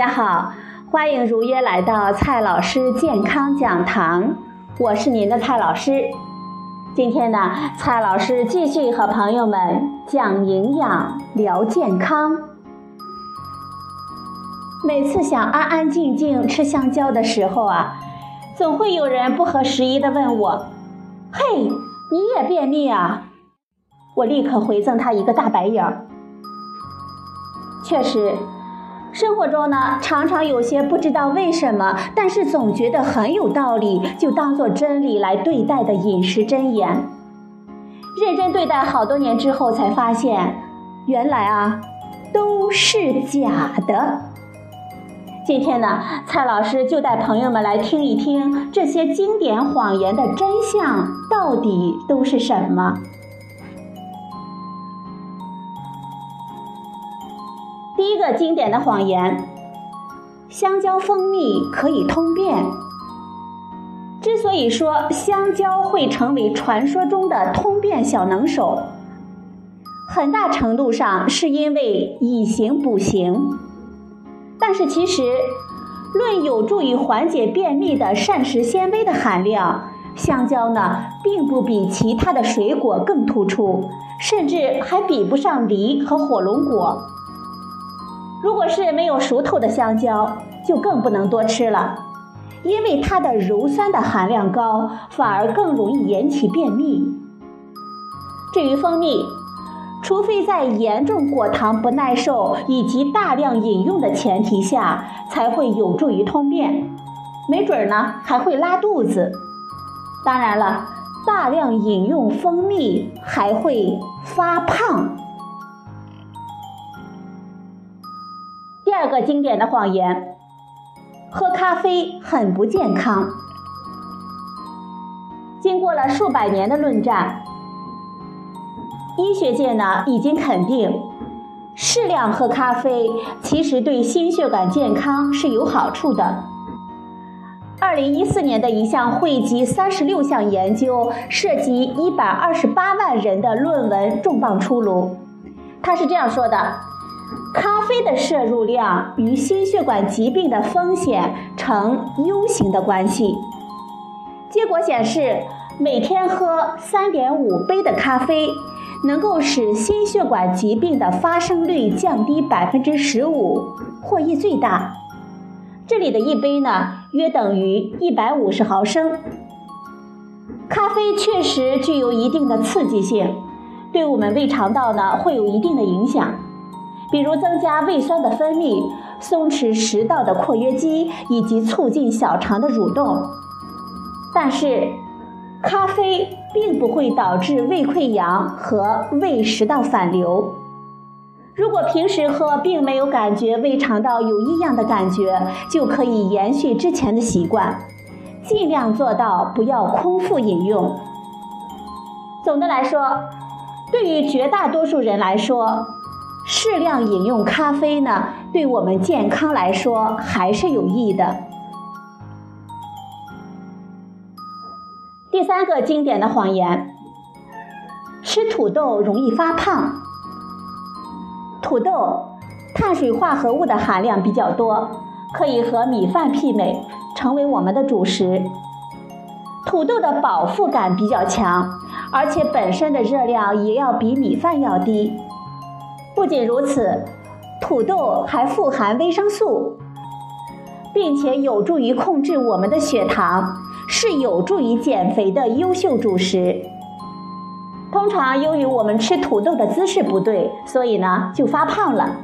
大家好，欢迎如约来到蔡老师健康讲堂，我是您的蔡老师。今天呢，蔡老师继续和朋友们讲营养、聊健康。每次想安安静静吃香蕉的时候啊，总会有人不合时宜的问我：“嘿，你也便秘啊？”我立刻回赠他一个大白眼儿。确实。生活中呢，常常有些不知道为什么，但是总觉得很有道理，就当做真理来对待的饮食箴言。认真对待好多年之后，才发现，原来啊，都是假的。今天呢，蔡老师就带朋友们来听一听这些经典谎言的真相到底都是什么。个经典的谎言：香蕉蜂蜜可以通便。之所以说香蕉会成为传说中的通便小能手，很大程度上是因为以形补形。但是其实，论有助于缓解便秘的膳食纤维的含量，香蕉呢并不比其他的水果更突出，甚至还比不上梨和火龙果。如果是没有熟透的香蕉，就更不能多吃了，因为它的鞣酸的含量高，反而更容易引起便秘。至于蜂蜜，除非在严重果糖不耐受以及大量饮用的前提下，才会有助于通便，没准儿呢还会拉肚子。当然了，大量饮用蜂蜜还会发胖。二个经典的谎言：喝咖啡很不健康。经过了数百年的论战，医学界呢已经肯定，适量喝咖啡其实对心血管健康是有好处的。二零一四年的一项汇集三十六项研究、涉及一百二十八万人的论文重磅出炉，他是这样说的。咖啡的摄入量与心血管疾病的风险呈 U 型的关系。结果显示，每天喝3.5杯的咖啡，能够使心血管疾病的发生率降低15%，获益最大。这里的一杯呢，约等于150毫升。咖啡确实具有一定的刺激性，对我们胃肠道呢，会有一定的影响。比如增加胃酸的分泌，松弛食道的括约肌，以及促进小肠的蠕动。但是，咖啡并不会导致胃溃疡和胃食道反流。如果平时喝并没有感觉胃肠道有异样的感觉，就可以延续之前的习惯，尽量做到不要空腹饮用。总的来说，对于绝大多数人来说，适量饮用咖啡呢，对我们健康来说还是有益的。第三个经典的谎言：吃土豆容易发胖。土豆碳水化合物的含量比较多，可以和米饭媲美，成为我们的主食。土豆的饱腹感比较强，而且本身的热量也要比米饭要低。不仅如此，土豆还富含维生素，并且有助于控制我们的血糖，是有助于减肥的优秀主食。通常由于我们吃土豆的姿势不对，所以呢就发胖了。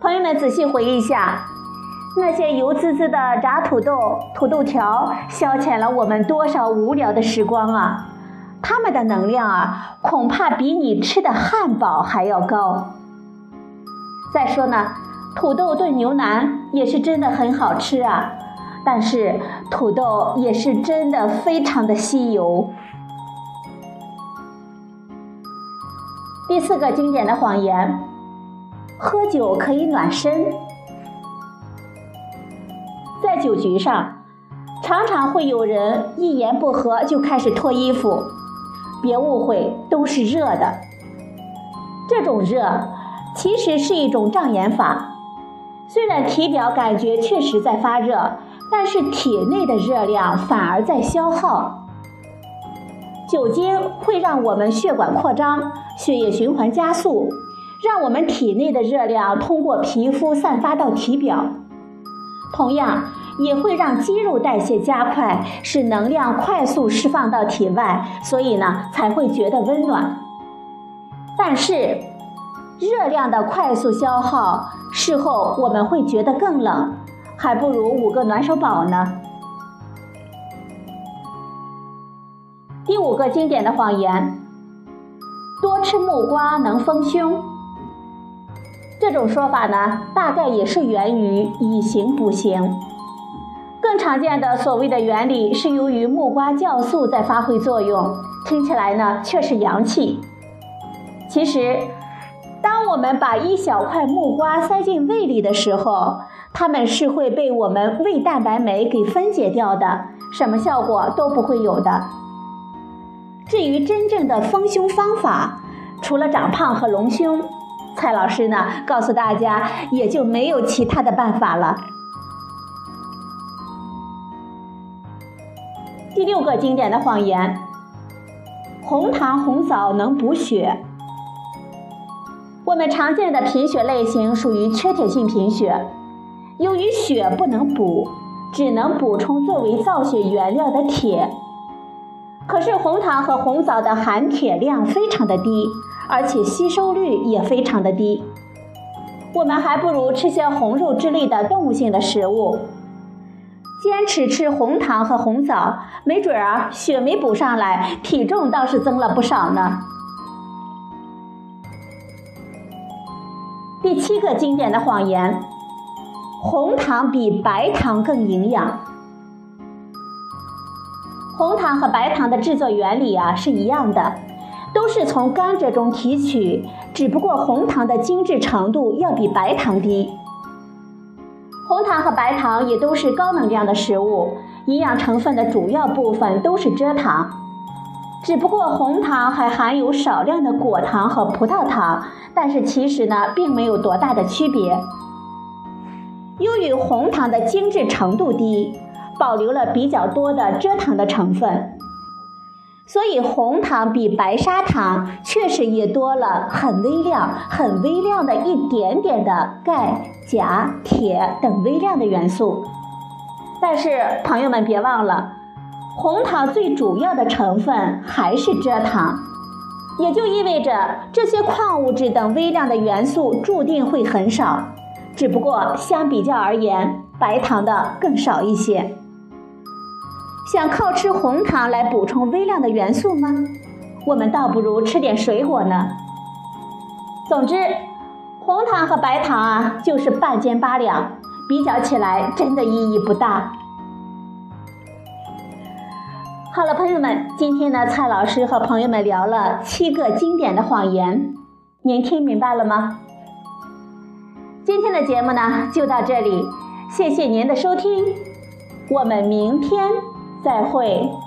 朋友们仔细回忆一下，那些油滋滋的炸土豆、土豆条，消遣了我们多少无聊的时光啊！他们的能量啊，恐怕比你吃的汉堡还要高。再说呢，土豆炖牛腩也是真的很好吃啊，但是土豆也是真的非常的吸油。第四个经典的谎言：喝酒可以暖身。在酒局上，常常会有人一言不合就开始脱衣服。别误会，都是热的。这种热其实是一种障眼法。虽然体表感觉确实在发热，但是体内的热量反而在消耗。酒精会让我们血管扩张，血液循环加速，让我们体内的热量通过皮肤散发到体表。同样，也会让肌肉代谢加快，使能量快速释放到体外，所以呢才会觉得温暖。但是，热量的快速消耗，事后我们会觉得更冷，还不如五个暖手宝呢。第五个经典的谎言：多吃木瓜能丰胸。这种说法呢，大概也是源于以形补形。更常见的所谓的原理是由于木瓜酵素在发挥作用，听起来呢却是洋气。其实，当我们把一小块木瓜塞进胃里的时候，它们是会被我们胃蛋白酶给分解掉的，什么效果都不会有的。至于真正的丰胸方法，除了长胖和隆胸，蔡老师呢告诉大家，也就没有其他的办法了。第六个经典的谎言：红糖红枣能补血。我们常见的贫血类型属于缺铁性贫血，由于血不能补，只能补充作为造血原料的铁。可是红糖和红枣的含铁量非常的低，而且吸收率也非常的低。我们还不如吃些红肉之类的动物性的食物。坚持吃红糖和红枣，没准儿啊，血没补上来，体重倒是增了不少呢。第七个经典的谎言：红糖比白糖更营养。红糖和白糖的制作原理啊是一样的，都是从甘蔗中提取，只不过红糖的精制程度要比白糖低。红糖和白糖也都是高能量的食物，营养成分的主要部分都是蔗糖，只不过红糖还含有少量的果糖和葡萄糖，但是其实呢并没有多大的区别。由于红糖的精制程度低，保留了比较多的蔗糖的成分。所以红糖比白砂糖确实也多了很微量、很微量的一点点的钙、钾、铁等微量的元素。但是朋友们别忘了，红糖最主要的成分还是蔗糖，也就意味着这些矿物质等微量的元素注定会很少，只不过相比较而言，白糖的更少一些。想靠吃红糖来补充微量的元素吗？我们倒不如吃点水果呢。总之，红糖和白糖啊，就是半斤八两，比较起来真的意义不大。好了，朋友们，今天呢，蔡老师和朋友们聊了七个经典的谎言，您听明白了吗？今天的节目呢，就到这里，谢谢您的收听，我们明天。再会。